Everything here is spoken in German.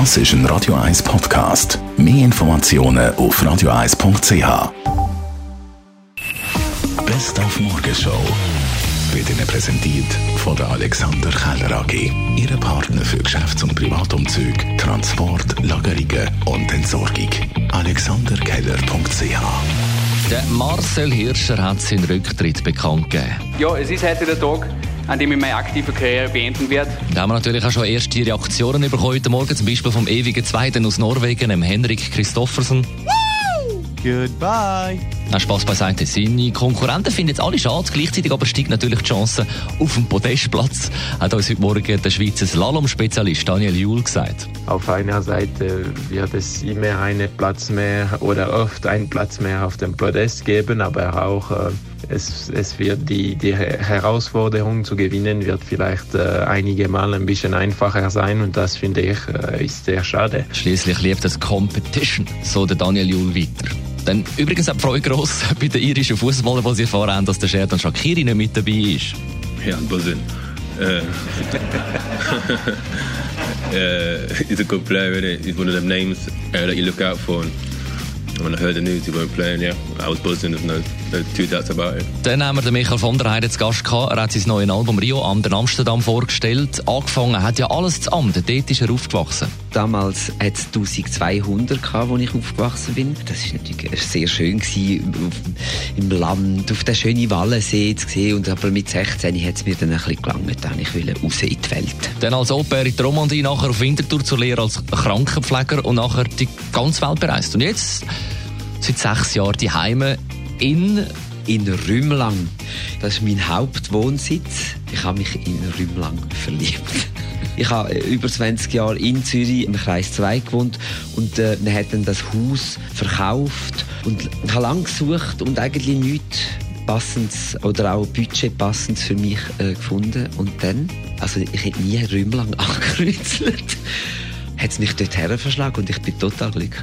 Das ist ein Radio 1 Podcast. Mehr Informationen auf radio1.ch. Best auf Morgenshow wird Ihnen präsentiert von der Alexander Keller AG. Ihre Partner für Geschäfts- und Privatumzug, Transport, Lagerungen und Entsorgung. AlexanderKeller.ch Der Marcel Hirscher hat seinen Rücktritt bekannt gegeben. Ja, es ist heute der Tag, an dem ich meine aktive Karriere beenden werde. Da haben wir natürlich auch schon erste Reaktionen bekommen heute Morgen, zum Beispiel vom ewigen Zweiten aus Norwegen, dem Henrik Christoffersen. Goodbye. Na, Spaß beiseite. Seine Konkurrenten finden jetzt alle schade, gleichzeitig aber steigt natürlich die Chance auf dem Podestplatz. Hat uns heute Morgen der Schweizer Slalom-Spezialist Daniel Juhl gesagt. Auf einer Seite wird es immer einen Platz mehr oder oft einen Platz mehr auf dem Podest geben, aber auch äh, es, es wird die, die Herausforderung zu gewinnen wird vielleicht äh, einige Mal ein bisschen einfacher sein und das finde ich äh, ist sehr schade. Schließlich liebt das Competition, so der Daniel Juhl weiter. Dann übrigens auch die Freude gross bei den irischen Fußballern, die sie erfahren haben, dass der Sheridan Shakiri nicht mit dabei ist. Yeah, I'm buzzing. Uh, he's a good player, isn't he? He's one of them names that you look out for. And when I heard the news he weren't playing, yeah, I was buzzing. There's no, two doubts about it. Dann haben wir den Michael von der Heide zu Gast gehabt. Er hat sein neues Album Rio am Amsterdam vorgestellt. Angefangen hat ja alles zu Amt. Dort ist er aufgewachsen. Damals hat es 1200 gehabt, als ich aufgewachsen bin. Das war natürlich sehr schön gewesen, auf, im Land, auf den schönen Wallensee zu sehen. Und aber mit 16 hat es mir dann ein bisschen gelangt, dann ich will raus in die Welt. Dann als Au-pair in die Romandie, nachher auf Winterthur zur Lehre als Krankenpfleger und nachher die ganze Welt bereist. Und jetzt, seit sechs Jahren, die Heime in in Rümlang. Das ist mein Hauptwohnsitz. Ich habe mich in Rümlang verliebt. Ich habe über 20 Jahre in Zürich im Kreis 2 gewohnt und äh, wir haben dann das Haus verkauft und ich habe lange gesucht und eigentlich nichts passendes oder auch Budget passendes für mich äh, gefunden und dann, also ich hätte nie Rümlang angekreuzelt, hat es mich dort verschlagen und ich bin total glücklich.